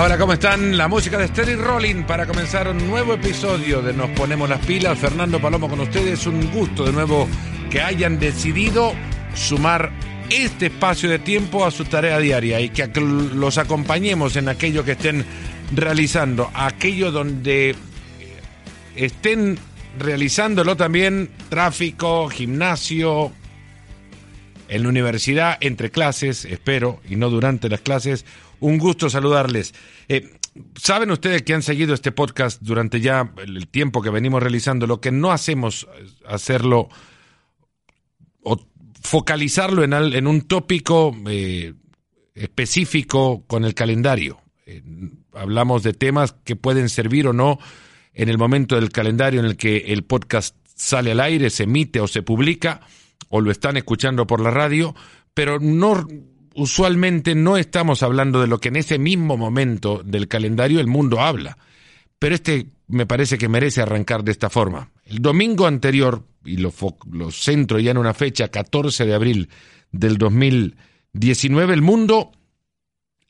Hola, hola, ¿cómo están? La música de Steady Rolling para comenzar un nuevo episodio de Nos Ponemos las Pilas. Fernando Palomo con ustedes. Un gusto de nuevo que hayan decidido sumar este espacio de tiempo a su tarea diaria y que los acompañemos en aquello que estén realizando, aquello donde estén realizándolo también, tráfico, gimnasio, en la universidad, entre clases, espero, y no durante las clases. Un gusto saludarles. Eh, Saben ustedes que han seguido este podcast durante ya el tiempo que venimos realizando, lo que no hacemos hacerlo o focalizarlo en, en un tópico eh, específico con el calendario. Eh, hablamos de temas que pueden servir o no en el momento del calendario en el que el podcast sale al aire, se emite o se publica o lo están escuchando por la radio, pero no usualmente no estamos hablando de lo que en ese mismo momento del calendario el mundo habla. Pero este me parece que merece arrancar de esta forma. El domingo anterior, y lo, lo centro ya en una fecha, 14 de abril del 2019, el mundo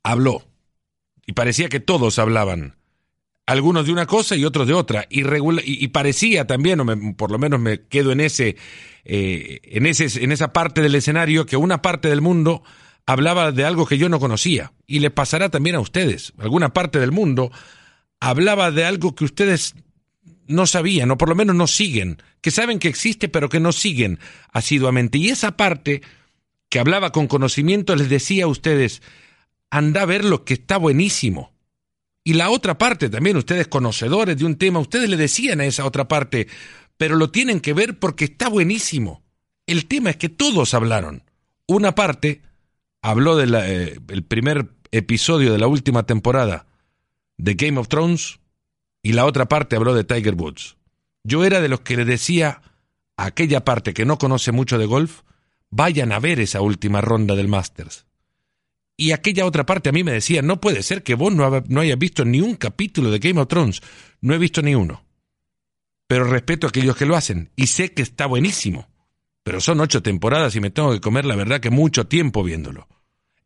habló. Y parecía que todos hablaban algunos de una cosa y otros de otra. Y, y, parecía también, o por lo menos me quedo en ese, eh, en ese, en esa parte del escenario, que una parte del mundo hablaba de algo que yo no conocía. Y le pasará también a ustedes. Alguna parte del mundo hablaba de algo que ustedes no sabían, o por lo menos no siguen, que saben que existe, pero que no siguen asiduamente. Y esa parte que hablaba con conocimiento les decía a ustedes, anda a ver lo que está buenísimo y la otra parte también, ustedes conocedores de un tema, ustedes le decían a esa otra parte, pero lo tienen que ver porque está buenísimo. El tema es que todos hablaron. Una parte habló del eh, primer episodio de la última temporada de Game of Thrones y la otra parte habló de Tiger Woods. Yo era de los que le decía a aquella parte que no conoce mucho de golf, vayan a ver esa última ronda del Masters. Y aquella otra parte a mí me decía, no puede ser que vos no, no hayas visto ni un capítulo de Game of Thrones. No he visto ni uno. Pero respeto a aquellos que lo hacen. Y sé que está buenísimo. Pero son ocho temporadas y me tengo que comer la verdad que mucho tiempo viéndolo.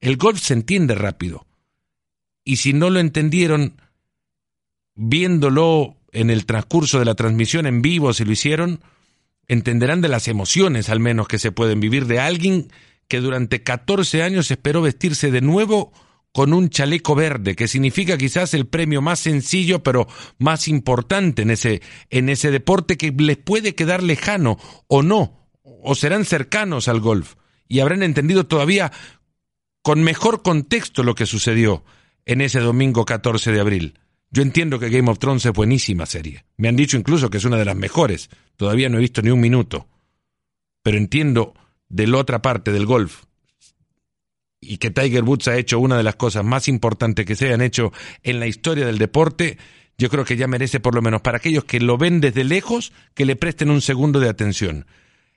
El golf se entiende rápido. Y si no lo entendieron viéndolo en el transcurso de la transmisión en vivo, si lo hicieron, entenderán de las emociones al menos que se pueden vivir de alguien que durante 14 años esperó vestirse de nuevo con un chaleco verde, que significa quizás el premio más sencillo pero más importante en ese, en ese deporte que les puede quedar lejano o no, o serán cercanos al golf y habrán entendido todavía con mejor contexto lo que sucedió en ese domingo 14 de abril. Yo entiendo que Game of Thrones es buenísima serie. Me han dicho incluso que es una de las mejores. Todavía no he visto ni un minuto. Pero entiendo de la otra parte del golf y que Tiger Woods ha hecho una de las cosas más importantes que se hayan hecho en la historia del deporte, yo creo que ya merece por lo menos para aquellos que lo ven desde lejos que le presten un segundo de atención.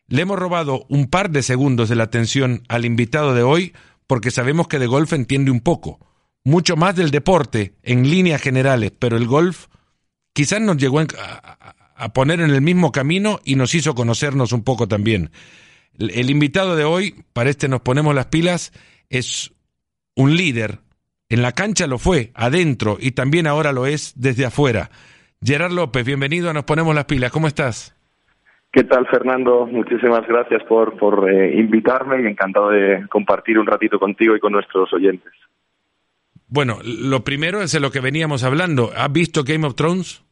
Le hemos robado un par de segundos de la atención al invitado de hoy porque sabemos que de golf entiende un poco, mucho más del deporte en líneas generales, pero el golf quizás nos llegó a, poner en el mismo camino y nos hizo conocernos un poco también. El invitado de hoy, para este nos ponemos las pilas, es un líder. En la cancha lo fue, adentro, y también ahora lo es desde afuera. Gerard López, bienvenido a Nos Ponemos las Pilas. ¿Cómo estás? ¿Qué tal, Fernando? Muchísimas gracias por, por eh, invitarme y encantado de compartir un ratito contigo y con nuestros oyentes. Bueno, lo primero es de lo que veníamos hablando. ¿Has visto Game of Thrones?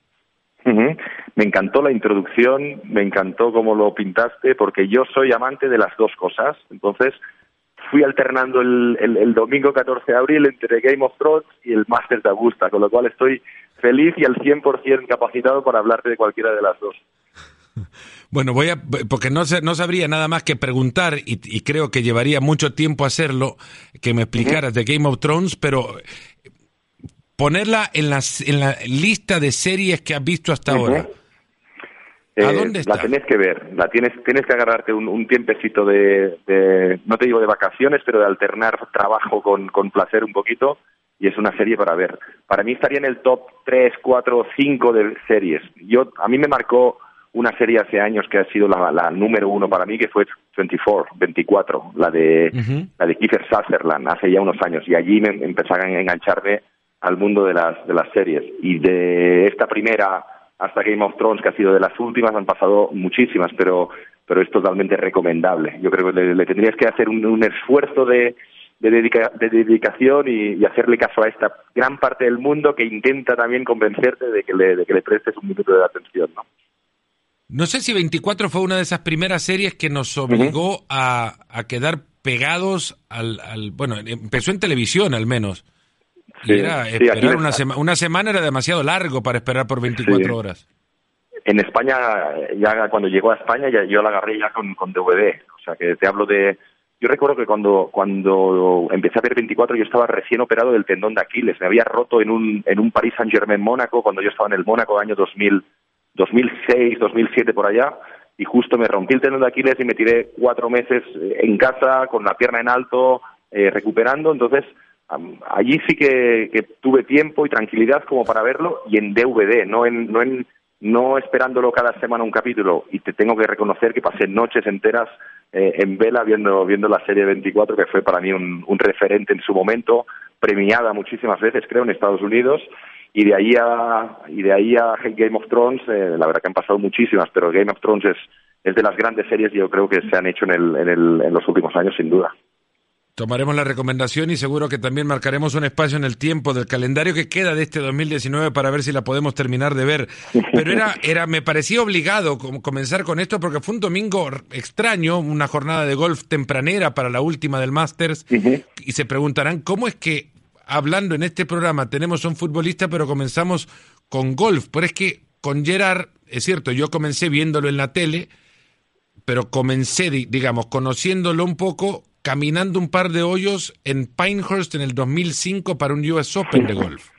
Me encantó la introducción, me encantó cómo lo pintaste, porque yo soy amante de las dos cosas. Entonces, fui alternando el, el, domingo 14 de abril entre Game of Thrones y el Masters de Augusta, con lo cual estoy feliz y al 100% capacitado para hablarte de cualquiera de las dos. Bueno, voy a, porque no, no sabría nada más que preguntar y, creo que llevaría mucho tiempo hacerlo, que me explicaras de Game of Thrones, pero ponerla en, las, en la lista de series que has visto hasta ahora. ¿A eh, dónde está? La tenés que ver, la tienes, tienes que agarrarte un, tiempecito de, no te digo de vacaciones, pero de alternar trabajo con, con placer un poquito y es una serie para ver. Para mí estaría en el top 3, 4, 5 de series. Yo, a mí me marcó una serie hace años que ha sido la, la número uno para mí, que fue 24, 24, la de, la de Kiefer Sutherland, hace ya unos años. Y allí me empezaron a engancharme al mundo de las, de las series. Y de esta primera hasta Game of Thrones, que ha sido de las últimas, han pasado muchísimas, pero, pero es totalmente recomendable. Yo creo que le, tendrías que hacer un, esfuerzo de, de, dedicación y, hacerle caso a esta gran parte del mundo que intenta también convencerte de que le, de que le prestes un minuto de atención, ¿no? No sé si 24 fue una de esas primeras series que nos obligó a, a, quedar pegados al, al, Bueno, empezó en televisión al menos era esperar una, una semana era demasiado largo para esperar por 24 horas. En España, ya cuando llegó a España, ya, yo la agarré ya con, con DVD. O sea, que te hablo de, yo recuerdo que cuando, cuando empecé a ver 24 yo estaba recién operado del tendón de Aquiles. Me había roto en un, en un Paris Saint-Germain Mónaco cuando yo estaba en el Mónaco año 2000, 2006, 2007 por allá. Y justo me rompí el tendón de Aquiles y me tiré cuatro meses en casa con la pierna en alto, eh, recuperando. Entonces, allí sí que, tuve tiempo y tranquilidad como para verlo y en DVD, no en, no en no esperándolo cada semana un capítulo y te tengo que reconocer que pasé noches enteras eh, en vela viendo viendo la serie 24 que fue para mí un, referente en su momento premiada muchísimas veces creo en Estados Unidos y de ahí a y de ahí a Game of Thrones eh, la verdad que han pasado muchísimas pero Game of Thrones es es de las grandes series yo creo que se han hecho en el, en, el, en los últimos años sin duda Tomaremos la recomendación y seguro que también marcaremos un espacio en el tiempo del calendario que queda de este 2019 para ver si la podemos terminar de ver. Pero era, era, me parecía obligado comenzar con esto porque fue un domingo extraño, una jornada de golf tempranera para la última del Masters. Y se preguntarán cómo es que hablando en este programa tenemos un futbolista, pero comenzamos con golf. Pero es que con Gerard, es cierto, yo comencé viéndolo en la tele, pero comencé, digamos, conociéndolo un poco caminando un par de hoyos en Pinehurst en el 2005 para un US Open de golf.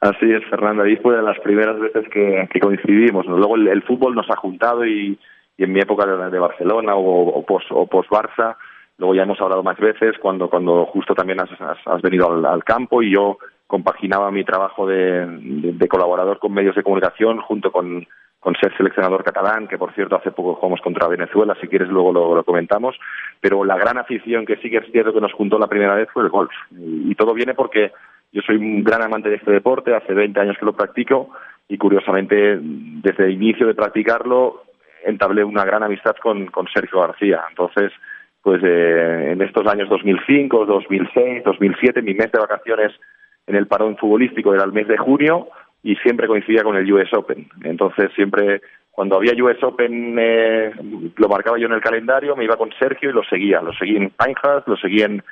Así es, Fernando. Ahí fue de las primeras veces que, coincidimos. Luego el, fútbol nos ha juntado y, en mi época de, Barcelona o, o, post, o Barça, luego ya hemos hablado más veces cuando, cuando justo también has, venido al, campo y yo compaginaba mi trabajo de colaborador con medios de comunicación junto con con ser seleccionador catalán, que por cierto hace poco jugamos contra Venezuela, si quieres luego lo, comentamos, pero la gran afición que sí que es cierto que nos juntó la primera vez fue el golf. Y, todo viene porque yo soy un gran amante de este deporte, hace 20 años que lo practico y curiosamente desde el inicio de practicarlo entablé una gran amistad con, con Sergio García. Entonces, pues eh, en estos años 2005, 2006, 2007, mi mes de vacaciones en el parón futbolístico era el mes de junio, y siempre coincidía con el US Open. Entonces siempre cuando había US Open eh, lo marcaba yo en el calendario, me iba con Sergio y lo seguía. Lo seguí en Pinehurst, lo seguí en,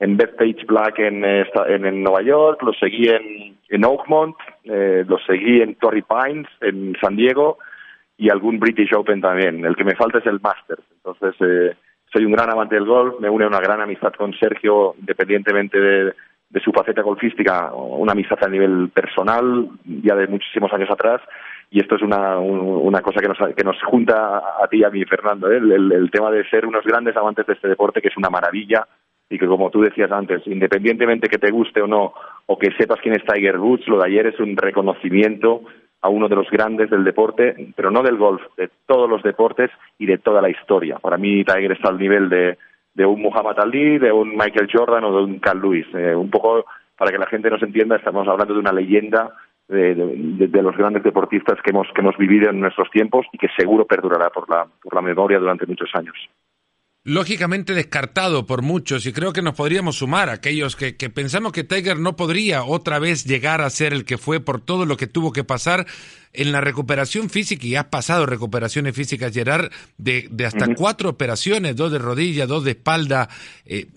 en Bethpage Black en, eh, en, Nueva York, lo seguí en, en Oakmont, eh, lo seguí en Torrey Pines, en San Diego y algún British Open también. El que me falta es el Masters. Entonces eh, soy un gran amante del golf, me une una gran amistad con Sergio, independientemente de, su faceta golfística, una amistad a nivel personal, ya de muchísimos años atrás, y esto es una, una cosa que nos, que nos junta a ti y a mí, Fernando, ¿eh? el, tema de ser unos grandes amantes de este deporte, que es una maravilla, y que como tú decías antes, independientemente que te guste o no, o que sepas quién es Tiger Woods, lo de ayer es un reconocimiento a uno de los grandes del deporte, pero no del golf, de todos los deportes y de toda la historia. Para mí Tiger está al nivel de, de un Muhammad Ali, de un Michael Jordan o de un Carl Lewis. Eh, un poco para que la gente nos entienda, estamos hablando de una leyenda de, de, los grandes deportistas que hemos, que hemos vivido en nuestros tiempos y que seguro perdurará por la, por la memoria durante muchos años lógicamente descartado por muchos y creo que nos podríamos sumar a aquellos que, que, pensamos que Tiger no podría otra vez llegar a ser el que fue por todo lo que tuvo que pasar en la recuperación física y has pasado recuperaciones físicas, Gerard, de, de hasta cuatro operaciones, dos de rodilla, dos de espalda. Eh,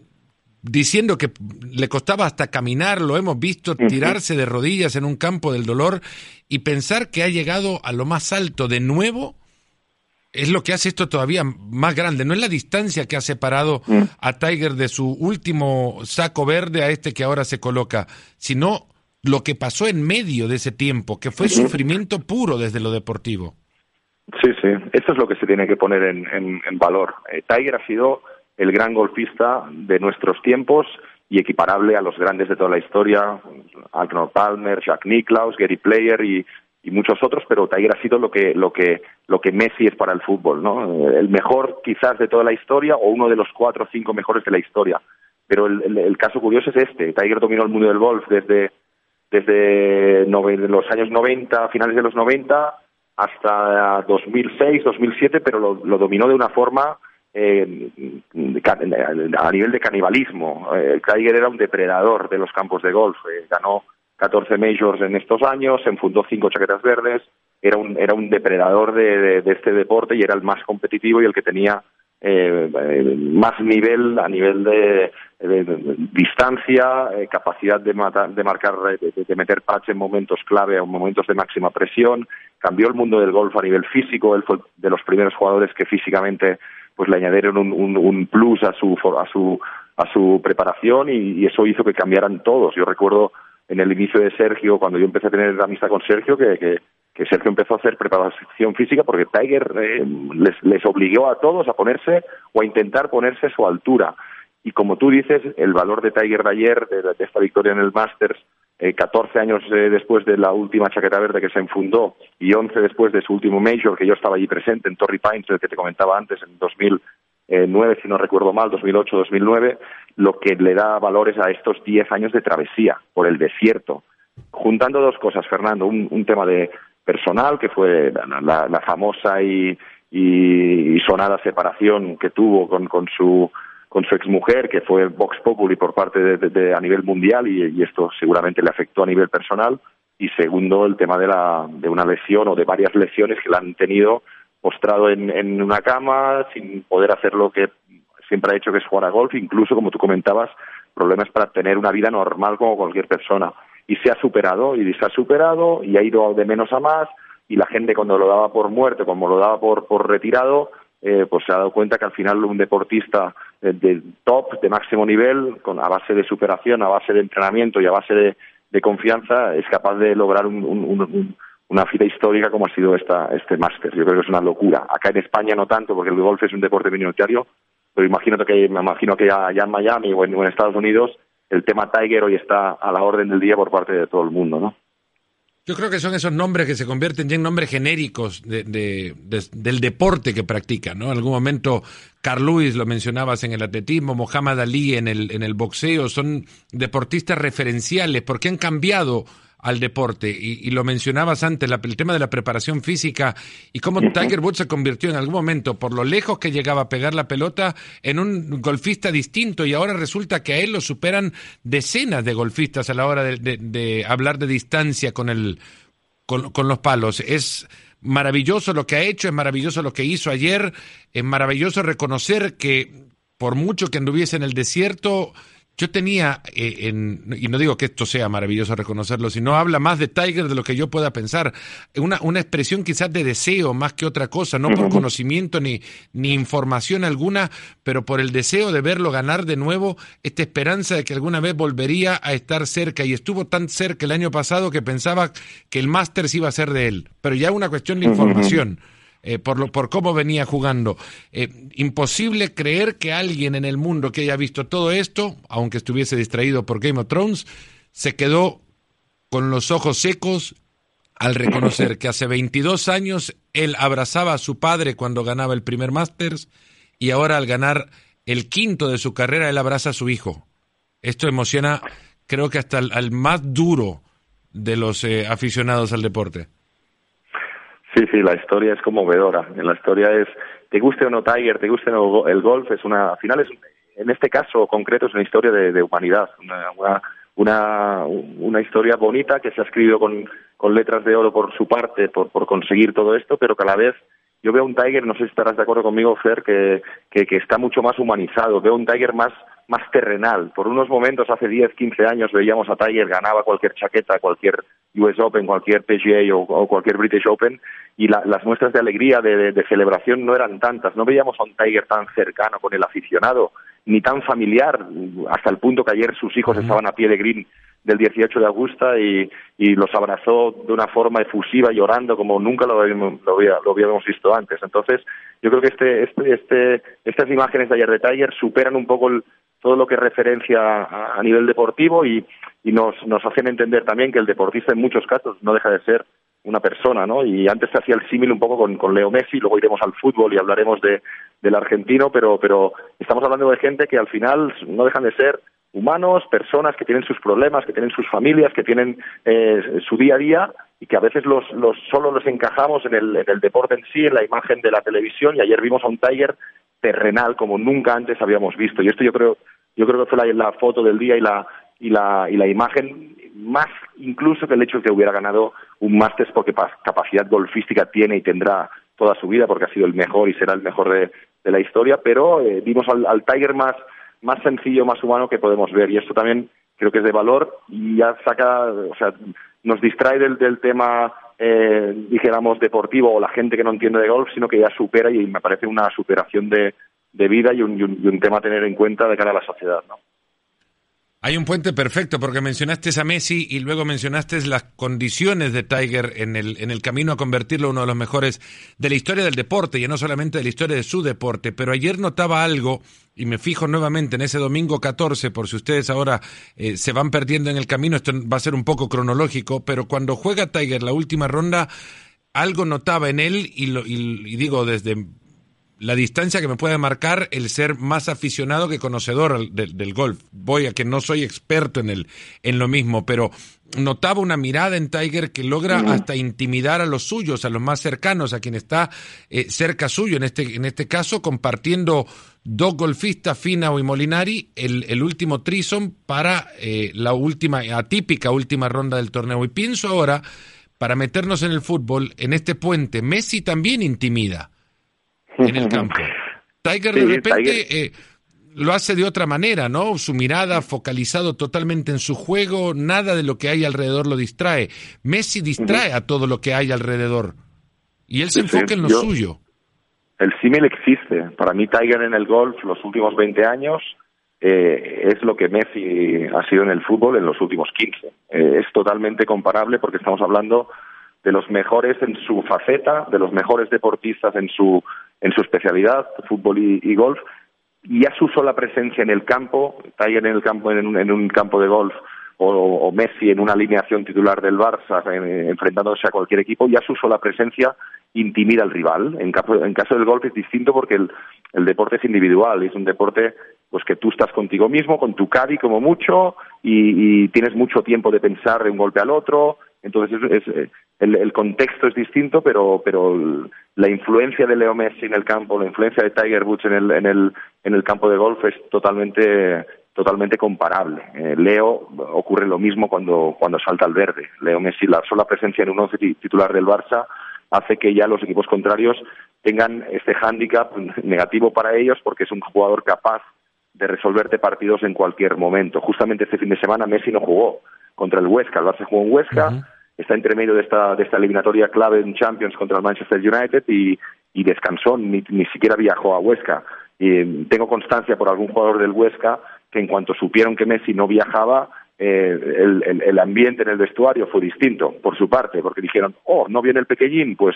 diciendo que le costaba hasta caminar, lo hemos visto tirarse de rodillas en un campo del dolor y pensar que ha llegado a lo más alto de nuevo es lo que hace esto todavía más grande. No es la distancia que ha separado mm. a Tiger de su último saco verde a este que ahora se coloca, sino lo que pasó en medio de ese tiempo, que fue sufrimiento puro desde lo deportivo. Sí, sí, esto es lo que se tiene que poner en, en, valor. Eh, Tiger ha sido el gran golfista de nuestros tiempos y equiparable a los grandes de toda la historia, Arnold Palmer, Jack Nicklaus, Gary Player y y muchos otros, pero Tiger ha sido lo que, lo que, lo que Messi es para el fútbol, ¿no? El mejor quizás de toda la historia o uno de los cuatro o cinco mejores de la historia. Pero el, caso curioso es este. Tiger dominó el mundo del golf desde, desde los años 90, finales de los 90, hasta 2006, 2007, pero lo, dominó de una forma eh, a nivel de canibalismo. Eh, Tiger era un depredador de los campos de golf, eh, ganó 14 majors en estos años, se enfundó cinco chaquetas verdes, era un, era un depredador de, este deporte y era el más competitivo y el que tenía eh, más nivel a nivel de, distancia, capacidad de, de marcar, de, meter patch en momentos clave, en momentos de máxima presión. Cambió el mundo del golf a nivel físico. Él fue de los primeros jugadores que físicamente pues le añadieron un, un, un plus a su a su a su preparación y, eso hizo que cambiaran todos. Yo recuerdo en el inicio de Sergio, cuando yo empecé a tener amistad con Sergio, que, que, Sergio empezó a hacer preparación física porque Tiger eh, les, les obligó a todos a ponerse o a intentar ponerse a su altura. Y como tú dices, el valor de Tiger de ayer, de, esta victoria en el Masters, eh, 14 años eh, después de la última chaqueta verde que se enfundó y 11 después de su último Major, que yo estaba allí presente en Torrey Pines, el que te comentaba antes, en 2009, si no recuerdo mal, 2008-2009, lo que le da valores a estos 10 años de travesía por el desierto. Juntando dos cosas, Fernando, un, tema de personal, que fue la, famosa y, y, sonada separación que tuvo con, con su con su exmujer, que fue Vox Populi por parte de, a nivel mundial y, esto seguramente le afectó a nivel personal. Y segundo, el tema de, la, de una lesión o de varias lesiones que la han tenido postrado en, en una cama sin poder hacer lo que siempre ha hecho, que es jugar a golf, incluso, como tú comentabas, problemas para tener una vida normal como cualquier persona. Y se ha superado, y se ha superado, y ha ido de menos a más, y la gente cuando lo daba por muerto, como lo daba por, por retirado, eh, pues se ha dado cuenta que al final un deportista de, top, de máximo nivel, con, a base de superación, a base de entrenamiento y a base de, confianza, es capaz de lograr una fita histórica como ha sido esta, este máster. Yo creo que es una locura. Acá en España no tanto, porque el golf es un deporte minoritario, pero imagino que, me imagino que allá en Miami o en Estados Unidos el tema Tiger hoy está a la orden del día por parte de todo el mundo, ¿no? Yo creo que son esos nombres que se convierten ya en nombres genéricos de, del deporte que practican, ¿no? En algún momento, Carl Lewis, lo mencionabas en el atletismo, Muhammad Ali en el, en el boxeo, son deportistas referenciales porque han cambiado al deporte. Y, lo mencionabas antes, el tema de la preparación física y cómo Tiger Woods se convirtió en algún momento, por lo lejos que llegaba a pegar la pelota, en un golfista distinto y ahora resulta que a él lo superan decenas de golfistas a la hora de, hablar de distancia con, el, con, con los palos. Es maravilloso lo que ha hecho, es maravilloso lo que hizo ayer, es maravilloso reconocer que por mucho que anduviese en el desierto, yo tenía, eh, en, y no digo que esto sea maravilloso reconocerlo, sino habla más de Tiger de lo que yo pueda pensar, una, una expresión quizás de deseo más que otra cosa, no por conocimiento ni, ni información alguna, pero por el deseo de verlo ganar de nuevo, esta esperanza de que alguna vez volvería a estar cerca, y estuvo tan cerca el año pasado que pensaba que el Masters iba a ser de él, pero ya una cuestión de información. Eh, por, lo, por cómo venía jugando. Eh, imposible creer que alguien en el mundo que haya visto todo esto, aunque estuviese distraído por Game of Thrones, se quedó con los ojos secos al reconocer que hace 22 años él abrazaba a su padre cuando ganaba el primer Masters y ahora al ganar el quinto de su carrera él abraza a su hijo. Esto emociona creo que hasta al, más duro de los eh, aficionados al deporte. Sí, sí, la historia es conmovedora. La historia es, te guste o no Tiger, te guste o no el golf, es una, al final es, en este caso concreto es una historia de, humanidad, una, una, una, historia bonita que se ha escrito con, con letras de oro por su parte, por, por conseguir todo esto, pero que a la vez yo veo un Tiger, no sé si estarás de acuerdo conmigo, Fer, que, que, que está mucho más humanizado, veo un Tiger más más terrenal. Por unos momentos, hace 10, 15 años, veíamos a Tiger, ganaba cualquier chaqueta, cualquier US Open, cualquier PGA o, cualquier British Open, y las muestras de alegría, de, celebración no eran tantas. No veíamos a un Tiger tan cercano con el aficionado, ni tan familiar, hasta el punto que ayer sus hijos estaban a pie de green del 18 de agosto y, y, los abrazó de una forma efusiva, llorando como nunca lo habíamos, lo, habíamos visto antes. Entonces, yo creo que este, este, este, estas imágenes de ayer de Tiger superan un poco el, todo lo que referencia a, nivel deportivo y, nos, nos hacen entender también que el deportista en muchos casos no deja de ser una persona, ¿no? Y antes se hacía el símil un poco con, con, Leo Messi, luego iremos al fútbol y hablaremos de, del argentino, pero, pero estamos hablando de gente que al final no dejan de ser humanos, personas que tienen sus problemas, que tienen sus familias, que tienen eh, su día a día y que a veces los, los solo los encajamos en el, en el deporte en sí, en la imagen de la televisión y ayer vimos a un Tiger terrenal como nunca antes habíamos visto. Y esto yo creo yo creo que fue la, la foto del día y la y la y la imagen más incluso que el hecho de que hubiera ganado un Masters porque capacidad golfística tiene y tendrá toda su vida porque ha sido el mejor y será el mejor de, de la historia, pero eh, vimos al, al, Tiger más, más sencillo, más humano que podemos ver y esto también creo que es de valor y ya saca, o sea, nos distrae del, del tema, eh, dijéramos, deportivo o la gente que no entiende de golf, sino que ya supera y me parece una superación de, de vida y un, un, y un tema a tener en cuenta de cara a la sociedad, ¿no? Hay un puente perfecto porque mencionaste a Messi y luego mencionaste las condiciones de Tiger en el, en el camino a convertirlo en uno de los mejores de la historia del deporte, y no solamente de la historia de su deporte. Pero ayer notaba algo, y me fijo nuevamente en ese domingo 14, por si ustedes ahora eh, se van perdiendo en el camino, esto va a ser un poco cronológico, pero cuando juega Tiger la última ronda, algo notaba en él, y, lo, y digo desde la distancia que me puede marcar el ser más aficionado que conocedor del, golf. Voy a que no soy experto en, el, en lo mismo, pero notaba una mirada en Tiger que logra hasta intimidar a los suyos, a los más cercanos, a quien está eh, cerca suyo, en este, en este caso compartiendo dos golfistas, Finau y Molinari, el, el último trison para eh, la última, atípica última ronda del torneo. Y pienso ahora, para meternos en el fútbol, en este puente, Messi también intimida en el campo. Tiger de repente eh, lo hace de otra manera, ¿no? Su mirada focalizado totalmente en su juego, nada de lo que hay alrededor lo distrae. Messi distrae a todo lo que hay alrededor y él se enfoca en lo suyo. El símil existe. Para mí Tiger en el golf los últimos 20 años eh, es lo que Messi ha sido en el fútbol en los últimos 15. Eh, es totalmente comparable porque estamos hablando de los mejores en su faceta, de los mejores deportistas en su en su especialidad, fútbol y, golf, y ya su sola presencia en el campo, Tiger en el campo en un, en un campo de golf o, Messi en una alineación titular del Barça enfrentándose a cualquier equipo, ya su sola presencia intimida al rival. En, caso, en caso del golf es distinto porque el, el deporte es individual, es un deporte pues que tú estás contigo mismo, con tu caddy como mucho, y, tienes mucho tiempo de pensar de un golpe al otro, entonces es, es, el, contexto es distinto, pero, pero la influencia de Leo Messi en el campo, la influencia de Tiger Woods en el, en el, en el campo de golf es totalmente totalmente comparable. Eh, Leo ocurre lo mismo cuando, cuando salta al verde. Leo Messi, la sola presencia en un once titular del Barça hace que ya los equipos contrarios tengan este hándicap negativo para ellos porque es un jugador capaz de resolverte partidos en cualquier momento. Justamente este fin de semana Messi no jugó contra el Huesca, el Barça jugó en Huesca, está entre medio de esta, de esta eliminatoria clave en Champions contra el Manchester United y, y descansó, ni, ni siquiera viajó a Huesca. Y, eh, tengo constancia por algún jugador del Huesca que en cuanto supieron que Messi no viajaba, eh, el, el, el, ambiente en el vestuario fue distinto por su parte, porque dijeron, oh, no viene el pequeñín, pues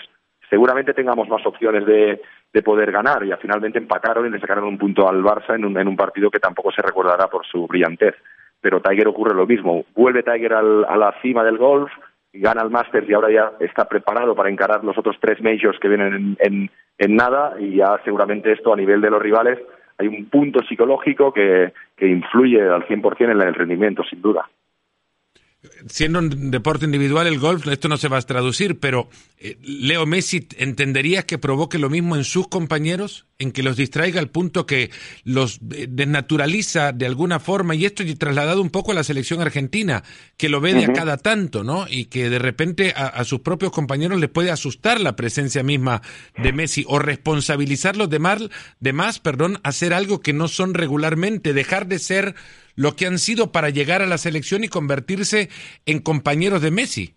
seguramente tengamos más opciones de, de poder ganar. Y finalmente empataron y le sacaron un punto al Barça en un, en un partido que tampoco se recordará por su brillantez. Pero Tiger ocurre lo mismo. Vuelve Tiger al, a la cima del golf, gana el Masters y ahora ya está preparado para encarar los otros tres majors que vienen en, en, nada. Y ya seguramente esto a nivel de los rivales hay un punto psicológico que, que influye al 100% en el rendimiento, sin duda siendo un deporte individual el golf, esto no se va a traducir, pero eh, Leo Messi, ¿entenderías que provoque lo mismo en sus compañeros? En que los distraiga al punto que los eh, desnaturaliza de alguna forma, y esto trasladado un poco a la selección argentina, que lo ve de a cada tanto, ¿no? Y que de repente a, a, sus propios compañeros les puede asustar la presencia misma de Messi, o responsabilizarlos de, mal, de más, perdón, hacer algo que no son regularmente, dejar de ser lo que han sido para llegar a la selección y convertirse en compañeros de Messi.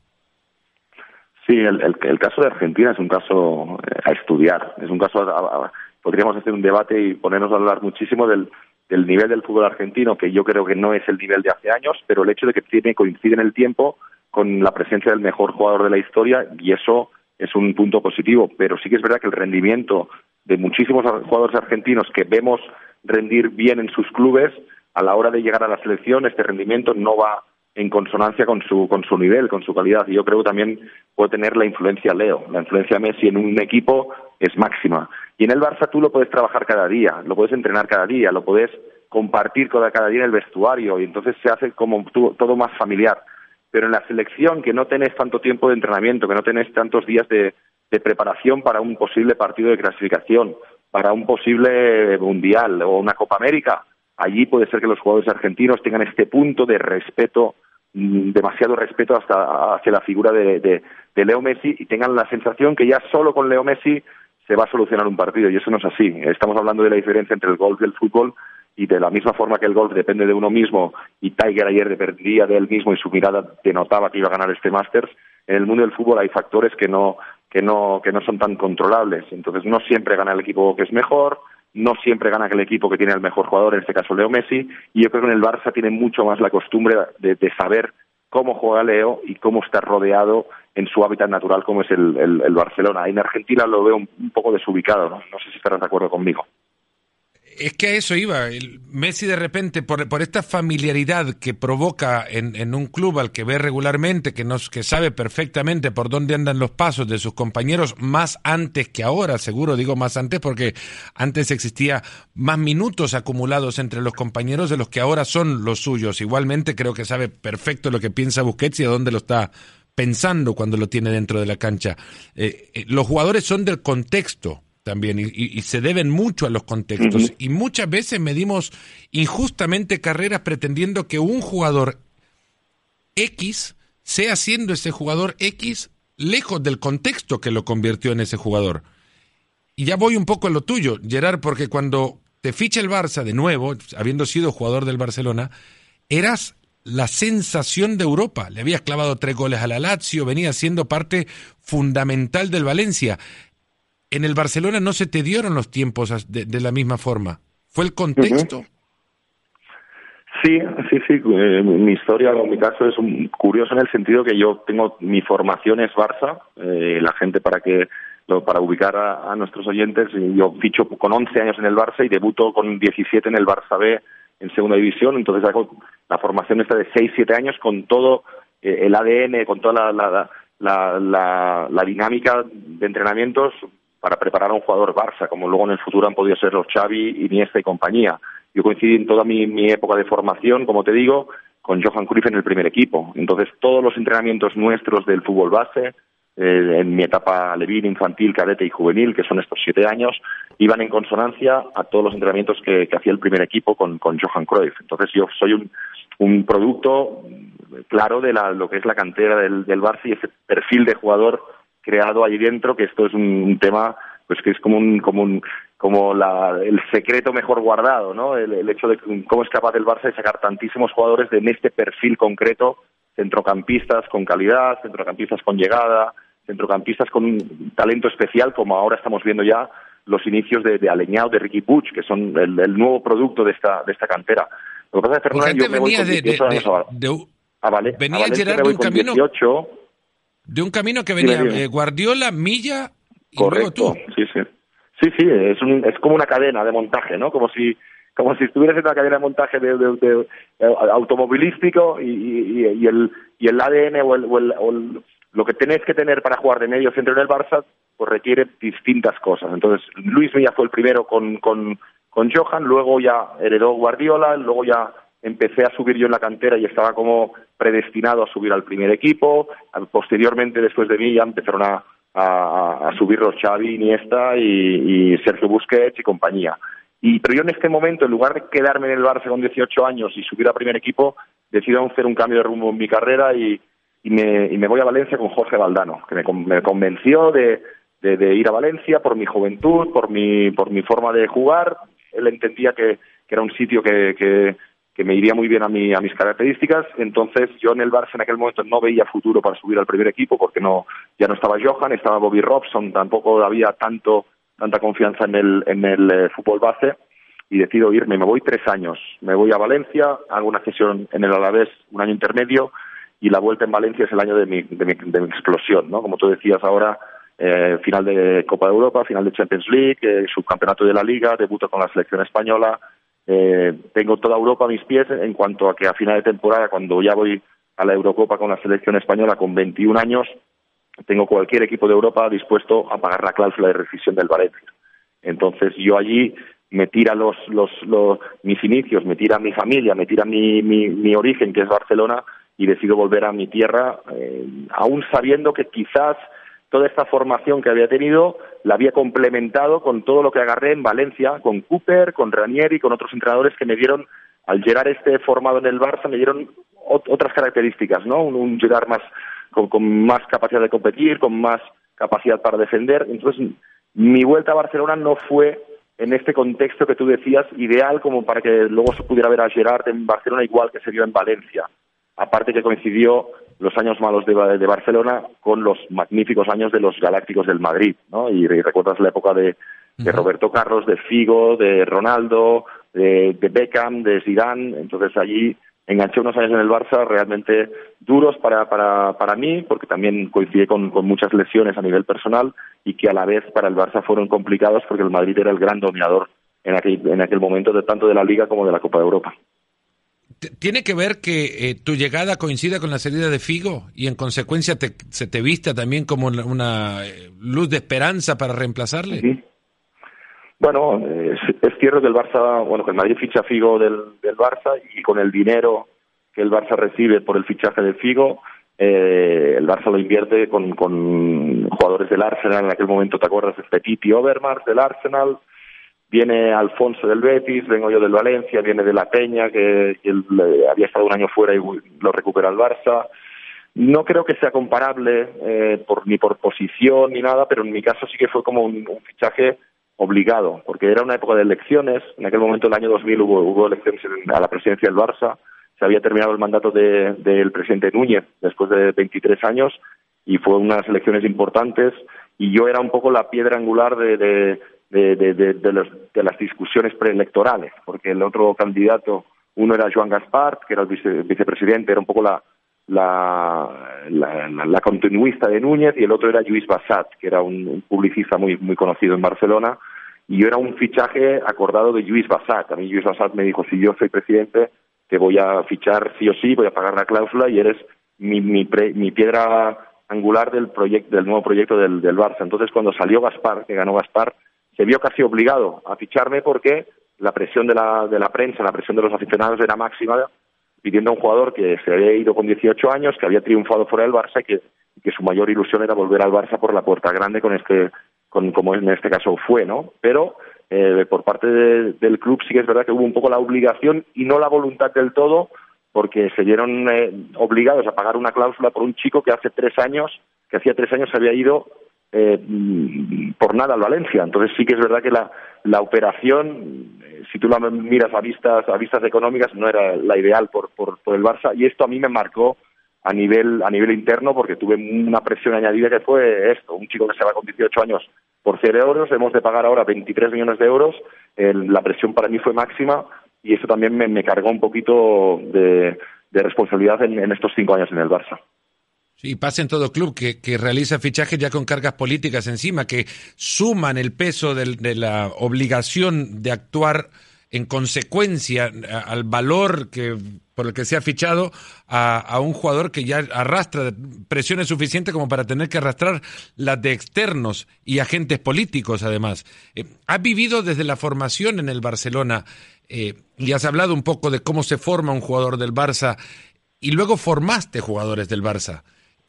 Sí, el, caso de Argentina es un caso eh, a estudiar, es un caso, a, a, podríamos hacer un debate y ponernos a hablar muchísimo del, del nivel del fútbol argentino, que yo creo que no es el nivel de hace años, pero el hecho de que tiene coincide en el tiempo con la presencia del mejor jugador de la historia y eso es un punto positivo, pero sí que es verdad que el rendimiento de muchísimos jugadores argentinos que vemos rendir bien en sus clubes a la hora de llegar a la selección este rendimiento no va en consonancia con su con su nivel, con su calidad. Y yo creo que también puede tener la influencia Leo. La influencia Messi en un equipo es máxima. Y en el Barça tú lo puedes trabajar cada día, lo puedes entrenar cada día, lo puedes compartir cada día en el vestuario y entonces se hace como todo más familiar. Pero en la selección, que no tenés tanto tiempo de entrenamiento, que no tenés tantos días de, de preparación para un posible partido de clasificación, para un posible mundial o una Copa América, allí puede ser que los jugadores argentinos tengan este punto de respeto, mm, demasiado respeto hasta hacia la figura de, de, de Leo Messi y tengan la sensación que ya solo con Leo Messi se va a solucionar un partido y eso no es así. Estamos hablando de la diferencia entre el golf y el fútbol y de la misma forma que el golf depende de uno mismo y Tiger ayer dependía de él mismo y su mirada denotaba que iba a ganar este Masters, en el mundo del fútbol hay factores que no que no que no son tan controlables. Entonces no siempre gana el equipo que es mejor, no siempre gana el equipo que tiene el mejor jugador, en este caso Leo Messi, y yo creo que en el Barça tiene mucho más la costumbre de, de saber cómo juega Leo y cómo está rodeado en su hábitat natural como es el, el, Barcelona. En Argentina lo veo un, un poco desubicado, ¿no? No sé si estarás de acuerdo conmigo es que a eso iba. Messi de repente, por, por esta familiaridad que provoca en, en, un club al que ve regularmente, que, nos, que sabe perfectamente por dónde andan los pasos de sus compañeros, más antes que ahora, seguro digo más antes, porque antes existía más minutos acumulados entre los compañeros de los que ahora son los suyos. Igualmente creo que sabe perfecto lo que piensa Busquets y a dónde lo está pensando cuando lo tiene dentro de la cancha. Eh, eh, los jugadores son del contexto también y, se deben mucho a los contextos y muchas veces medimos injustamente carreras pretendiendo que un jugador X sea siendo ese jugador X lejos del contexto que lo convirtió en ese jugador. Y ya voy un poco a lo tuyo, Gerard, porque cuando te ficha el Barça de nuevo, habiendo sido jugador del Barcelona, eras la sensación de Europa. Le habías clavado tres goles a la Lazio, venía siendo parte fundamental del Valencia en el Barcelona no se te dieron los tiempos de, la misma forma. ¿Fue el contexto? Sí, sí, sí. Eh, mi historia, en mi caso, es un, curioso en el sentido que yo tengo mi formación es Barça. Eh, la gente para que para ubicar a, nuestros oyentes, yo ficho con 11 años en el Barça y debuto con 17 en el Barça B en segunda división. Entonces hago la formación esta de 6, 7 años con todo eh, el ADN, con toda la, la, la dinámica de entrenamientos para preparar a un jugador Barça, como luego en el futuro han podido ser los Xavi, Iniesta y compañía. Yo coincidí en toda mi, época de formación, como te digo, con Johan Cruyff en el primer equipo. Entonces, todos los entrenamientos nuestros del fútbol base, eh, en mi etapa levín, infantil, cadete y juvenil, que son estos siete años, iban en consonancia a todos los entrenamientos que, hacía el primer equipo con, Johan Cruyff. Entonces, yo soy un, un producto claro de la, lo que es la cantera del Barça y ese perfil de jugador creado ahí dentro, que esto es un, tema pues que es como un, como un, como la, el secreto mejor guardado, ¿no? El, hecho de cómo es capaz el Barça de sacar tantísimos jugadores de en este perfil concreto, centrocampistas con calidad, centrocampistas con llegada, centrocampistas con un talento especial, como ahora estamos viendo ya los inicios de, de Aleñao, de Ricky Puig, que son el, nuevo producto de esta, de esta cantera. Lo que pasa es que yo me voy con de, de, a, vale, venía a Gerardo un camino de un camino que venía eh, Guardiola, Milla y luego tú. Sí, sí. Sí, sí, es, un, es como una cadena de montaje, ¿no? Como si como si estuvieras en una cadena de montaje de, de, eh, automovilístico y, y, y, el, y el ADN o, el, o, el, lo que tenés que tener para jugar de medio centro en el Barça pues requiere distintas cosas. Entonces, Luis Milla fue el primero con, con, con Johan, luego ya heredó Guardiola, luego ya empecé a subir yo en la cantera y estaba como predestinado a subir al primer equipo. Posteriormente, después de mí, ya empezaron a, subir los Xavi, Iniesta y, Sergio Busquets y compañía. Y, pero yo en este momento, en lugar de quedarme en el Barça con 18 años y subir al primer equipo, decido hacer un cambio de rumbo en mi carrera y, me, y me voy a Valencia con Jorge Valdano, que me, me convenció de, ir a Valencia por mi juventud, por mi, por mi forma de jugar. Él entendía que, que era un sitio que, que, que me iría muy bien a, mi, a mis características. Entonces yo en el Barça en aquel momento no veía futuro para subir al primer equipo porque no ya no estaba Johan, estaba Bobby Robson, tampoco había tanto tanta confianza en el, en el eh, fútbol base y decido irme. Me voy tres años. Me voy a Valencia, hago una sesión en el Alavés, un año intermedio, y la vuelta en Valencia es el año de mi, de mi, de mi explosión, ¿no? Como tú decías ahora, eh, final de Copa de Europa, final de Champions League, eh, subcampeonato de la Liga, debuto con la selección española, eh, tengo toda Europa a mis pies en cuanto a que a final de temporada, cuando ya voy a la Eurocopa con la selección española con 21 años, tengo cualquier equipo de Europa dispuesto a pagar la cláusula de rescisión del Valencia. Entonces yo allí me tira los, los, mis inicios, me tira mi familia, me tira mi, mi, mi origen, que es Barcelona, y decido volver a mi tierra, eh, aún sabiendo que quizás toda esta formación que había tenido la había complementado con todo lo que agarré en Valencia, con Cooper, con Ranieri, con otros entrenadores que me dieron, al llegar este formado en el Barça, me dieron otras características, ¿no? Un, un llegar más, con, más capacidad de competir, con más capacidad para defender. Entonces, mi vuelta a Barcelona no fue en este contexto que tú decías, ideal como para que luego se pudiera ver a Gerard en Barcelona igual que se vio en Valencia. Aparte que coincidió los años malos de, Barcelona con los magníficos años de los Galácticos del Madrid, ¿no? Y, recuerdas la época de, Roberto Carlos, de Figo, de Ronaldo, de, de Beckham, de Zidane. Entonces allí enganché unos años en el Barça realmente duros para, para, para mí, porque también coincidí con, con, muchas lesiones a nivel personal y que a la vez para el Barça fueron complicados porque el Madrid era el gran dominador en aquel, en aquel momento de tanto de la Liga como de la Copa de Europa. ¿Tiene que ver que eh, tu llegada coincida con la salida de Figo y en consecuencia te, se te vista también como una eh, luz de esperanza para reemplazarle? Bueno, es, cierto que el Barça, bueno, que el Madrid ficha Figo del, del Barça y con el dinero que el Barça recibe por el fichaje de Figo, eh, el Barça lo invierte con, con jugadores del Arsenal, en aquel momento, ¿te acuerdas? Este Titi Overmars del Arsenal, viene Alfonso del Betis, vengo yo del Valencia, viene de La Peña, que, él, había estado un año fuera y lo recupera el Barça. No creo que sea comparable eh, por, ni por posición ni nada, pero en mi caso sí que fue como un fichaje obligado, porque era una época de elecciones, en aquel momento, el año 2000, hubo, hubo elecciones a la presidencia del Barça, se había terminado el mandato del presidente Núñez después de 23 años y fue unas elecciones importantes. Y yo era un poco la piedra angular de, de, de, de las discusiones preelectorales, porque el otro candidato, uno era Joan Gaspar, que era el vicepresidente, era un poco la, la, la, continuista de Núñez y el otro era Luis Bassat, que era un, publicista muy, muy conocido en Barcelona. Y yo era un fichaje acordado de Luis Bassat. A mí Luis Bassat me dijo, si yo soy presidente, te voy a fichar sí o sí, voy a pagar la cláusula y eres mi, mi, mi piedra angular del, del nuevo proyecto del, del Barça. Entonces, cuando salió Gaspar, que ganó Gaspar, se vio casi obligado a ficharme porque la presión de la, de la prensa, la presión de los aficionados era máxima pidiendo a un jugador que se había ido con 18 años, que había triunfado fuera del Barça y que, que su mayor ilusión era volver al Barça por la puerta grande con este, con, como en este caso fue, ¿no? Pero eh, por parte del club sí que es verdad que hubo un poco la obligación y no la voluntad del todo, porque se vieron eh, obligados a pagar una cláusula por un chico que hace tres años, que hacía tres años se había ido eh, por nada al Valencia. Entonces sí que es verdad que la, la operación si tú la miras a vistas, a vistas económicas, no era la ideal por, por, el Barça y esto a mí me marcó a nivel, a nivel interno porque tuve una presión añadida que fue esto, un chico que se va con 18 años por 0 euros, hemos de pagar ahora 23 millones de euros, la presión para mí fue máxima y eso también me, me cargó un poquito de, de responsabilidad en estos cinco años en el Barça. Sí, pasa en todo club que, que, realiza fichajes ya con cargas políticas encima, que suman el peso de, la obligación de actuar en consecuencia al valor que por el que se ha fichado a, un jugador que ya arrastra presiones suficientes como para tener que arrastrar las de externos y agentes políticos además. Eh, has vivido desde la formación en el Barcelona eh, y has hablado un poco de cómo se forma un jugador del Barça y luego formaste jugadores del Barça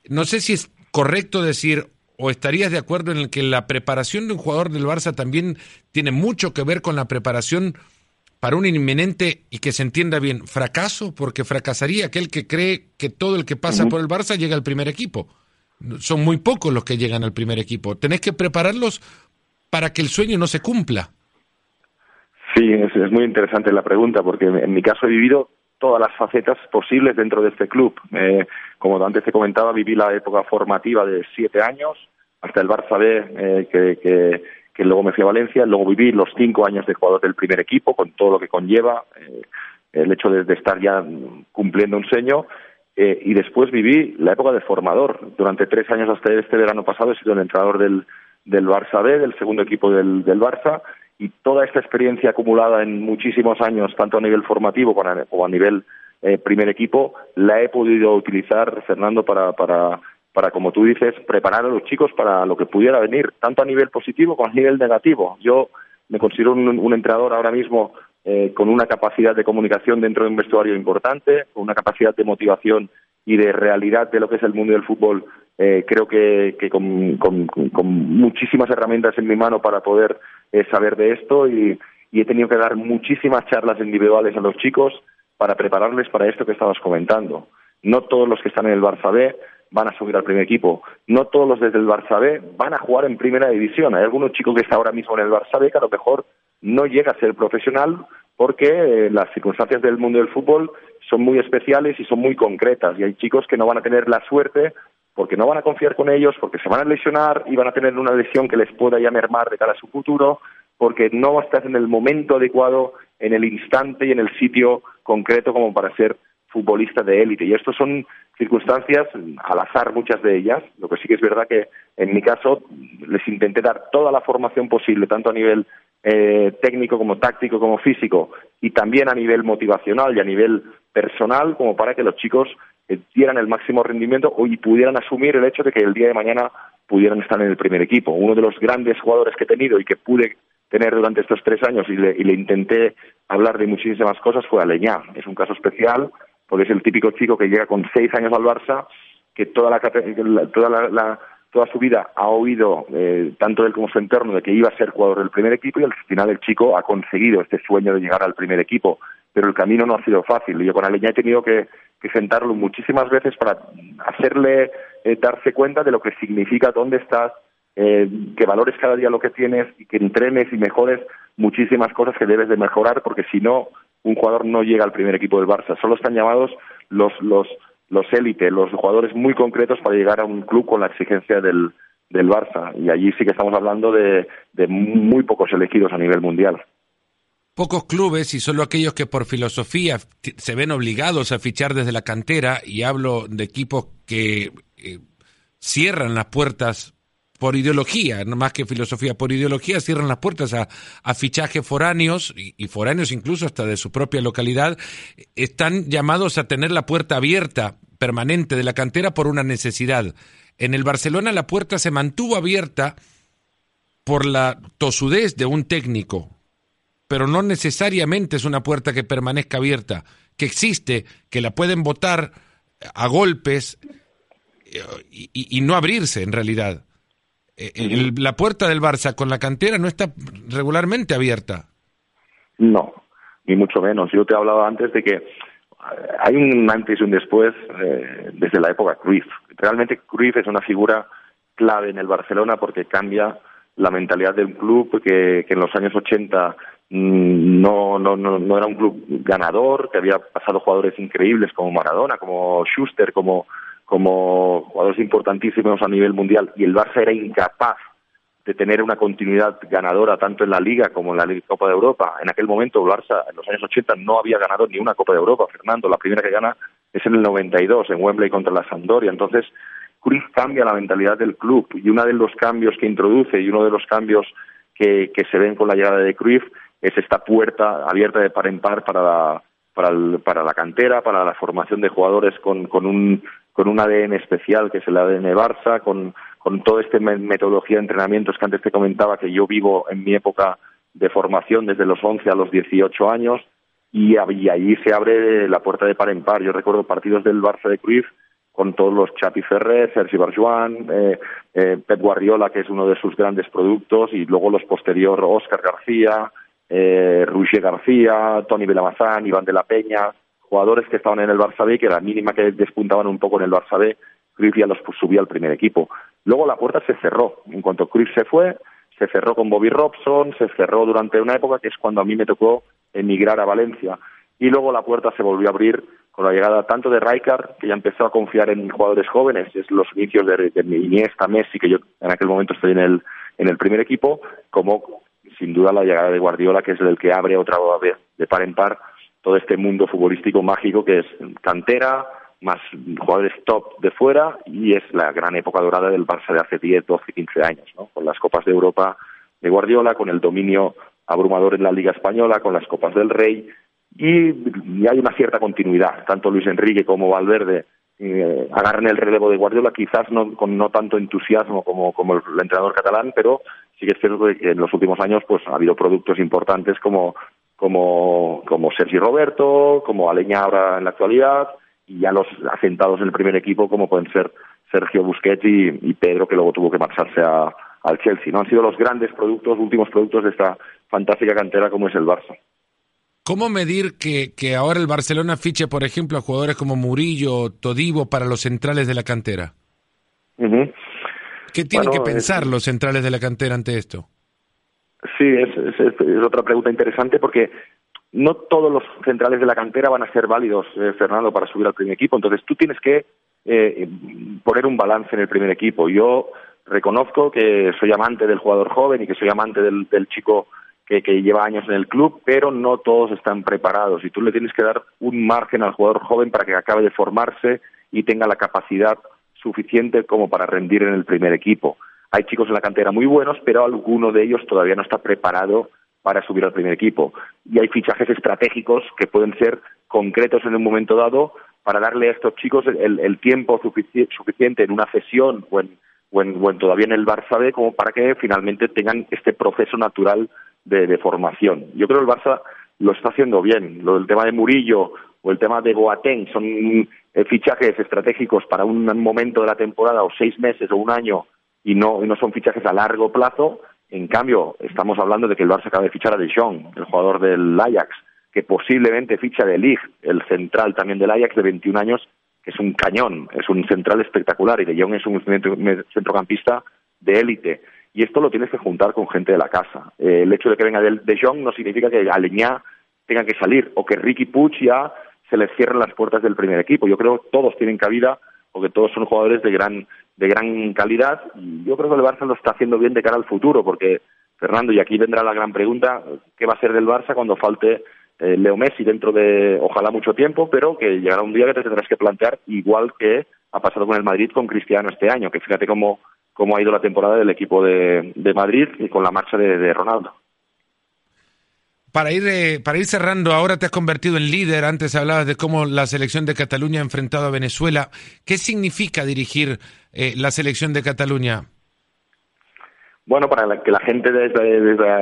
no sé si es correcto decir o estarías de acuerdo en el que la preparación de un jugador del Barça también tiene mucho que ver con la preparación para un inminente y que se entienda bien fracaso, porque fracasaría aquel que cree que todo el que pasa por el Barça llega al primer equipo. Son muy pocos los que llegan al primer equipo. Tenés que prepararlos para que el sueño no se cumpla. Sí, es, es muy interesante la pregunta, porque en mi caso he vivido todas las facetas posibles dentro de este club. Eh, como antes te comentaba, viví la época formativa de siete años, hasta el Barça B, eh, que, que, luego me fui a Valencia, luego viví los cinco años de jugador del primer equipo, con todo lo que conlleva, eh, el hecho de, estar ya cumpliendo un sueño, y después viví la época de formador. Durante tres años hasta este verano pasado he sido el entrenador del, del Barça B, del segundo equipo del, del Barça, y toda esta experiencia acumulada en muchísimos años, tanto a nivel formativo como a nivel eh, primer equipo, la he podido utilizar, Fernando, para, para, para, como tú dices, preparar a los chicos para lo que pudiera venir, tanto a nivel positivo como a nivel negativo. Yo me considero un, entrenador ahora mismo eh, con una capacidad de comunicación dentro de un vestuario importante, con una capacidad de motivación y de realidad de lo que es el mundo del fútbol, eh, creo que, con, muchísimas herramientas en mi mano para poder eh, saber de esto y, he tenido que dar muchísimas charlas individuales a los chicos para prepararles para esto que estabas comentando. No todos los que están en el Barça B van a subir al primer equipo. No todos los desde el Barça B van a jugar en primera división. Hay algunos chicos que están ahora mismo en el Barça B que a lo mejor no llega a ser profesional porque eh, las circunstancias del mundo del fútbol son muy especiales y son muy concretas. Y hay chicos que no van a tener la suerte porque no van a confiar con ellos, porque se van a lesionar y van a tener una lesión que les pueda ya mermar de cara a su futuro, porque no estás en el momento adecuado, en el instante y en el sitio concreto como para ser futbolista de élite. Y estos son circunstancias al azar muchas de ellas. Lo que sí que es verdad que en mi caso les intenté dar toda la formación posible, tanto a nivel eh, técnico como táctico como físico y también a nivel motivacional y a nivel personal como para que los chicos dieran el máximo rendimiento y pudieran asumir el hecho de que el día de mañana pudieran estar en el primer equipo. Uno de los grandes jugadores que he tenido y que pude tener durante estos tres años y le, y le intenté hablar de muchísimas cosas fue Aleñá. Es un caso especial porque es el típico chico que llega con seis años al Barça, que toda la, toda la, toda su vida ha oído eh, tanto él como su entorno de que iba a ser jugador del primer equipo y al final el chico ha conseguido este sueño de llegar al primer equipo, pero el camino no ha sido fácil. Yo con Aleñá he tenido que, sentarlo muchísimas veces para hacerle eh, darse cuenta de lo que significa dónde estás, eh, que valores cada día lo que tienes y que entrenes y mejores muchísimas cosas que debes de mejorar porque si no un jugador no llega al primer equipo del Barça. Solo están llamados los los los élite, los jugadores muy concretos para llegar a un club con la exigencia del, del Barça. Y allí sí que estamos hablando de, de muy pocos elegidos a nivel mundial. Pocos clubes y solo aquellos que por filosofía se ven obligados a fichar desde la cantera, y hablo de equipos que eh, cierran las puertas por ideología, no más que filosofía, por ideología cierran las puertas a, a fichajes foráneos y, foráneos incluso hasta de su propia localidad, están llamados a tener la puerta abierta permanente de la cantera por una necesidad. En el Barcelona la puerta se mantuvo abierta por la tosudez de un técnico, pero no necesariamente es una puerta que permanezca abierta, que existe, que la pueden votar a golpes eh, y no abrirse en realidad. Eh, la puerta del Barça con la cantera no está regularmente abierta. No, ni mucho menos. Yo te he hablado antes de que eh, hay un antes y un después eh, desde la época Cruyff. Realmente Cruyff es una figura clave en el Barcelona porque cambia la mentalidad del club que, que en los años 80 mm, no, no, no, no era un club ganador, que había pasado jugadores increíbles como Maradona, como Schuster, como como jugadores importantísimos a nivel mundial y el Barça era incapaz de tener una continuidad ganadora tanto en la Liga como en la Copa de Europa. En aquel momento el Barça en los años 80 no había ganado ni una Copa de Europa. Fernando, la primera que gana es en el 92 en Wembley contra la Sampdoria. Entonces, Cruz cambia la mentalidad del club y uno de los cambios que introduce y uno de los cambios que, que se ven con la llegada de Cruyff es esta puerta abierta de par en par para la, para, para la cantera, para la formación de jugadores con, con un con un ADN especial que es el ADN Barça, con, con toda esta metodología de entrenamientos que antes te comentaba que yo vivo en mi época de formación desde los 11 a los 18 años y, y allí se abre la puerta de par en par. Yo recuerdo partidos del Barça de Cruyff con todos los Chapi Ferrer, Sergi Barjuan, eh, eh, Pep Guardiola, que es uno de sus grandes productos, y luego los posteriores Oscar García, eh, García, Tony Belamazán, Iván de la Peña, jugadores que estaban en el Barça B, que era mínima que despuntaban un poco en el Barça B, Cruyff ya los subía al primer equipo. Luego la puerta se cerró. En cuanto Cruyff se fue, se cerró con Bobby Robson, se cerró durante una época que es cuando a mí me tocó emigrar a Valencia. Y luego la puerta se volvió a abrir con la llegada tanto de Rijkaard, que ya empezó a confiar en jugadores jóvenes, es los inicios de, de Iniesta, Messi, que yo en aquel momento estoy en el, en el primer equipo, como sin duda la llegada de Guardiola, que es el que abre otra vez de par en par todo este mundo futbolístico mágico que es cantera, más jugadores top de fuera y es la gran época dorada del Barça de hace 10, 12, 15 años, ¿no? con las Copas de Europa de Guardiola, con el dominio abrumador en la Liga Española, con las Copas del Rey y, hay una cierta continuidad. Tanto Luis Enrique como Valverde eh, agarran el relevo de Guardiola, quizás no, con no tanto entusiasmo como, como el entrenador catalán, pero sí que es cierto que en los últimos años pues ha habido productos importantes como como, como Sergi Roberto, como Aleña ahora en la actualidad, y ya los asentados en el primer equipo como pueden ser Sergio Busquets y, Pedro, que luego tuvo que marcharse al Chelsea. ¿no? Han sido los grandes productos, últimos productos de esta fantástica cantera como es el Barça. ¿Cómo medir que, que ahora el Barcelona fiche, por ejemplo, a jugadores como Murillo o Todivo para los centrales de la cantera? ¿Qué tienen que pensar los centrales de la cantera ante esto? Sí, es, otra pregunta interesante porque no todos los centrales de la cantera van a ser válidos, eh, Fernando, para subir al primer equipo. Entonces tú tienes que eh, poner un balance en el primer equipo. Yo reconozco que soy amante del jugador joven y que soy amante del, chico que, que, lleva años en el club, pero no todos están preparados y tú le tienes que dar un margen al jugador joven para que acabe de formarse y tenga la capacidad suficiente como para rendir en el primer equipo. Hay chicos en la cantera muy buenos, pero alguno de ellos todavía no está preparado para subir al primer equipo. Y hay fichajes estratégicos que pueden ser concretos en un momento dado para darle a estos chicos el, tiempo suficiente en una cesión o en, todavía en el Barça B como para que finalmente tengan este proceso natural de, formación. Yo creo que el Barça lo está haciendo bien. Lo del tema de Murillo o el tema de Boateng son fichajes estratégicos para un momento de la temporada o seis meses o un año y no, y no son fichajes a largo plazo. En cambio, estamos hablando de que el Barça acaba de fichar a De Jong, el jugador del Ajax, que posiblemente ficha de Ligt, el central también del Ajax de 21 años, que es un cañón, es un central espectacular y De Jong es un centrocampista de élite. Y esto lo tienes que juntar con gente de la casa. Eh, el hecho de que venga de, de Jong no significa que Aleñá tenga que salir o que Ricky Puig ya se les cierren las puertas del primer equipo. Yo creo que todos tienen cabida porque todos son jugadores de gran de gran calidad y yo creo que el Barça lo está haciendo bien de cara al futuro porque Fernando y aquí vendrá la gran pregunta qué va a ser del Barça cuando falte eh, Leo Messi dentro de ojalá mucho tiempo pero que llegará un día que te tendrás que plantear igual que ha pasado con el Madrid con Cristiano este año que fíjate cómo cómo ha ido la temporada del equipo de, de Madrid y con la marcha de Ronaldo para ir, eh, para ir cerrando, ahora te has convertido en líder. Antes hablabas de cómo la selección de Cataluña ha enfrentado a Venezuela. ¿Qué significa dirigir eh, la selección de Cataluña? Bueno, para que la gente desde,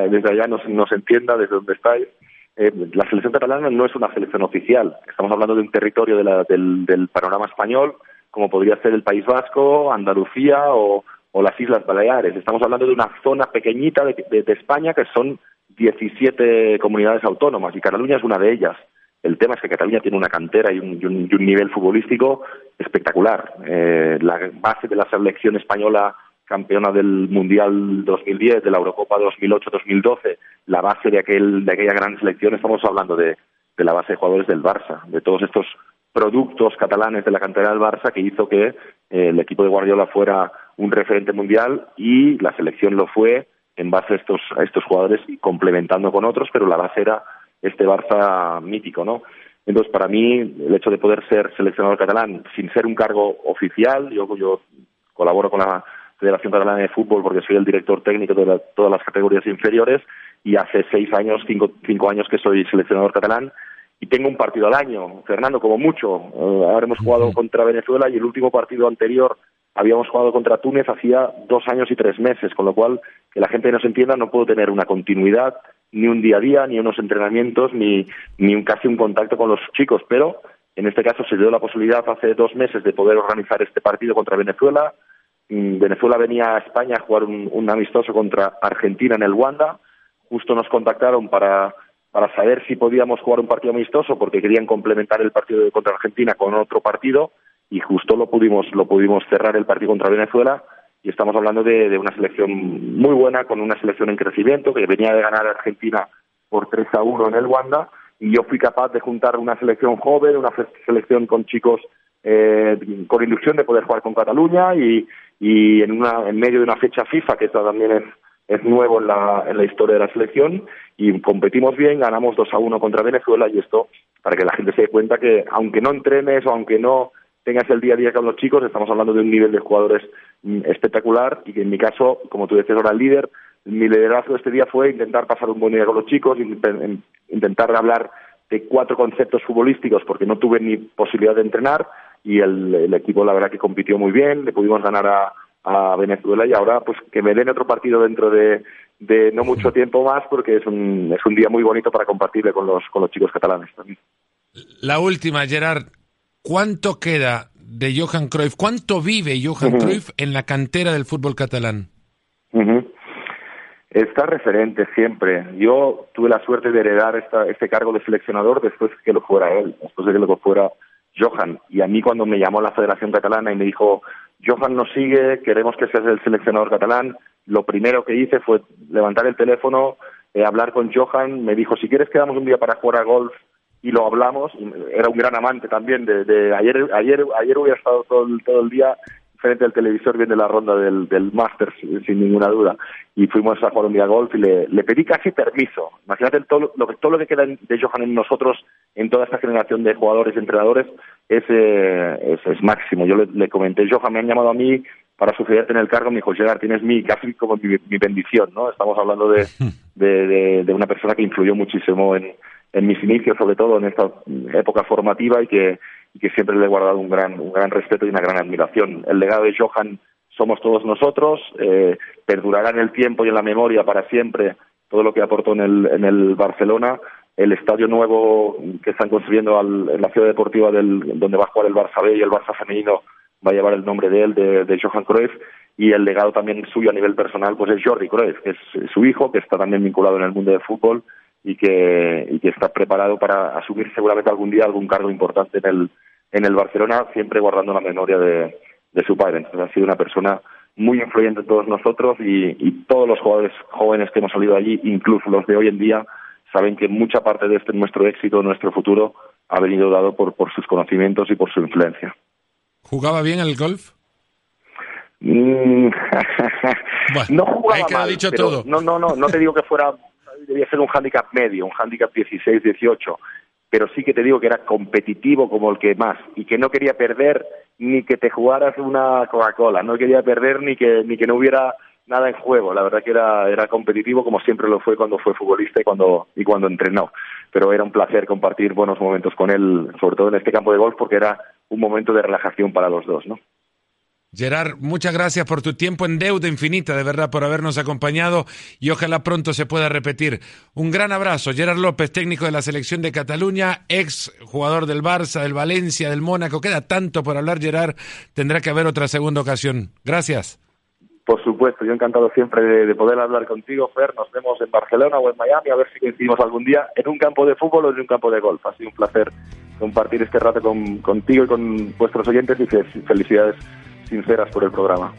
desde, allá nos, nos, entienda, desde donde estáis, eh, la selección catalana no es una selección oficial. Estamos hablando de un territorio de la, del, del, panorama español, como podría ser el País Vasco, Andalucía o, o las Islas Baleares. Estamos hablando de una zona pequeñita de, de España que son 17 comunidades autónomas y Cataluña es una de ellas. El tema es que Cataluña tiene una cantera y un, nivel futbolístico espectacular. Eh, la base de la selección española campeona del Mundial 2010, de la Eurocopa 2008-2012, la base de, aquel, de aquella gran selección, estamos hablando de, de la base de jugadores del Barça, de todos estos productos catalanes de la cantera del Barça que hizo que eh, el equipo de Guardiola fuera un referente mundial y la selección lo fue en base a estos, a estos jugadores y complementando con otros, pero la base era este Barça mítico, ¿no? Entonces, para mí, el hecho de poder ser seleccionador catalán sin ser un cargo oficial, yo, yo colaboro con la Federación Catalana de Fútbol porque soy el director técnico de todas las categorías inferiores y hace seis años, cinco, cinco años que soy seleccionador catalán y tengo un partido al año, Fernando, como mucho. Eh, ahora hemos jugado contra Venezuela y el último partido anterior habíamos jugado contra Túnez hacía dos años y tres meses, con lo cual, que la gente nos entienda, no puedo tener una continuidad, ni un día a día, ni unos entrenamientos, ni, ni un, casi un contacto con los chicos, pero en este caso se dio la posibilidad hace dos meses de poder organizar este partido contra Venezuela. Mm, Venezuela venía a España a jugar un, amistoso contra Argentina en el Wanda. Justo nos contactaron para, para saber si podíamos jugar un partido amistoso porque querían complementar el partido contra Argentina con otro partido y justo lo pudimos lo pudimos cerrar el partido contra Venezuela. Y estamos hablando de, una selección muy buena con una selección en crecimiento que venía de ganar a Argentina por 3 a 1 en el Wanda. Y yo fui capaz de juntar una selección joven, una selección con chicos eh, con ilusión de poder jugar con Cataluña y, y en, una, en medio de una fecha FIFA, que esto también es, es nuevo en la, en la historia de la selección, y competimos bien, ganamos 2 a 1 contra Venezuela y esto para que la gente se dé cuenta que aunque no entrenes o aunque no tengas el día a día con los chicos, estamos hablando de un nivel de jugadores mm, espectacular y que en mi caso, como tú decías ahora, el líder, mi liderazgo este día fue intentar pasar un buen día con los chicos, intentar hablar de cuatro conceptos futbolísticos porque no tuve ni posibilidad de entrenar y el, equipo la verdad que compitió muy bien, le pudimos ganar a, a Venezuela y ahora pues que me den otro partido dentro de, de no mucho tiempo más porque es un, es un día muy bonito para compartirle con los, con los chicos catalanes también. La última, Gerard, ¿cuánto queda de Johan Cruyff? ¿Cuánto vive Johan Cruyff en la cantera del fútbol catalán? Está referente siempre. Yo tuve la suerte de heredar esta, este cargo de seleccionador después que lo fuera él, después de que lo fuera Johan. Y a mí cuando me llamó la Federación Catalana y me dijo, Johan nos sigue, queremos que seas el seleccionador catalán, lo primero que hice fue levantar el teléfono, eh, hablar con Johan, me dijo, si quieres quedamos un día para jugar a golf y lo hablamos. Era un gran amante también de, de ayer, ayer, ayer hubiera estado todo el, todo el día frente al televisor viendo la ronda del, del Masters, sin ninguna duda. Y fuimos a jugar un día golf y le, le pedí casi permiso. Imagínate todo lo, que, todo lo que queda de Johan en nosotros, en toda esta generación de jugadores y entrenadores, es, eh, es, máximo. Yo le, le, comenté, Johan me han llamado a mí para sucederte en el cargo, me dijo, Gerard, tienes mi, casi como mi, mi bendición, ¿no? Estamos hablando de, de, de, de una persona que influyó muchísimo en, en mis inicios, sobre todo en esta época formativa y que, siempre le he guardado un gran, un gran respeto y una gran admiración. El legado de Johan somos todos nosotros, eh, perdurará en el tiempo y en la memoria para siempre todo lo que aportó en el, en el Barcelona. El estadio nuevo que están construyendo al, en la ciudad deportiva del, donde va a jugar el Barça B y el Barça femenino va a llevar el nombre de él, de, de Johan Cruyff, y el legado también suyo a nivel personal pues es Jordi Cruyff, que es su hijo, que está también vinculado en el mundo del fútbol y que, y que está preparado para asumir seguramente algún día algún cargo importante en el, en el Barcelona, siempre guardando la memoria de, de su padre. Entonces ha sido una persona muy influyente en todos nosotros y, y, todos los jugadores jóvenes que hemos salido allí, incluso los de hoy en día, saben que mucha parte de este nuestro éxito, nuestro futuro, ha venido dado por, por sus conocimientos y por su influencia. ¿Jugaba bien el golf? Mm, no jugaba mal, dicho todo. no, no, no, no te digo que fuera debía ser un handicap medio, un handicap 16-18, pero sí que te digo que era competitivo como el que más y que no quería perder ni que te jugaras una Coca-Cola, no quería perder ni que ni que no hubiera nada en juego. La verdad que era era competitivo como siempre lo fue cuando fue futbolista y cuando y cuando entrenó. Pero era un placer compartir buenos momentos con él, sobre todo en este campo de golf porque era un momento de relajación para los dos, ¿no? Gerard, muchas gracias por tu tiempo en deuda infinita, de verdad, por habernos acompañado y ojalá pronto se pueda repetir. Un gran abrazo. Gerard López, técnico de la selección de Cataluña, ex jugador del Barça, del Valencia, del Mónaco. Queda tanto por hablar, Gerard. Tendrá que haber otra segunda ocasión. Gracias. Por supuesto, yo encantado siempre de, poder hablar contigo, Fer. Nos vemos en Barcelona o en Miami, a ver si coincidimos algún día en un campo de fútbol o en un campo de golf. Ha sido un placer compartir este rato con, contigo y con vuestros oyentes y felicidades sinceras por el programa.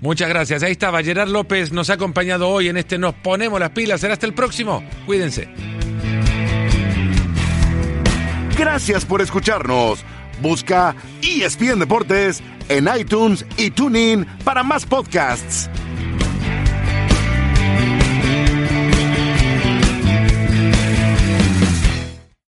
Muchas gracias. Ahí estaba Gerard López, nos ha acompañado hoy en este Nos Ponemos las Pilas. Será hasta el próximo. Cuídense. Gracias por escucharnos. Busca ESPN Deportes en iTunes y TuneIn para más podcasts.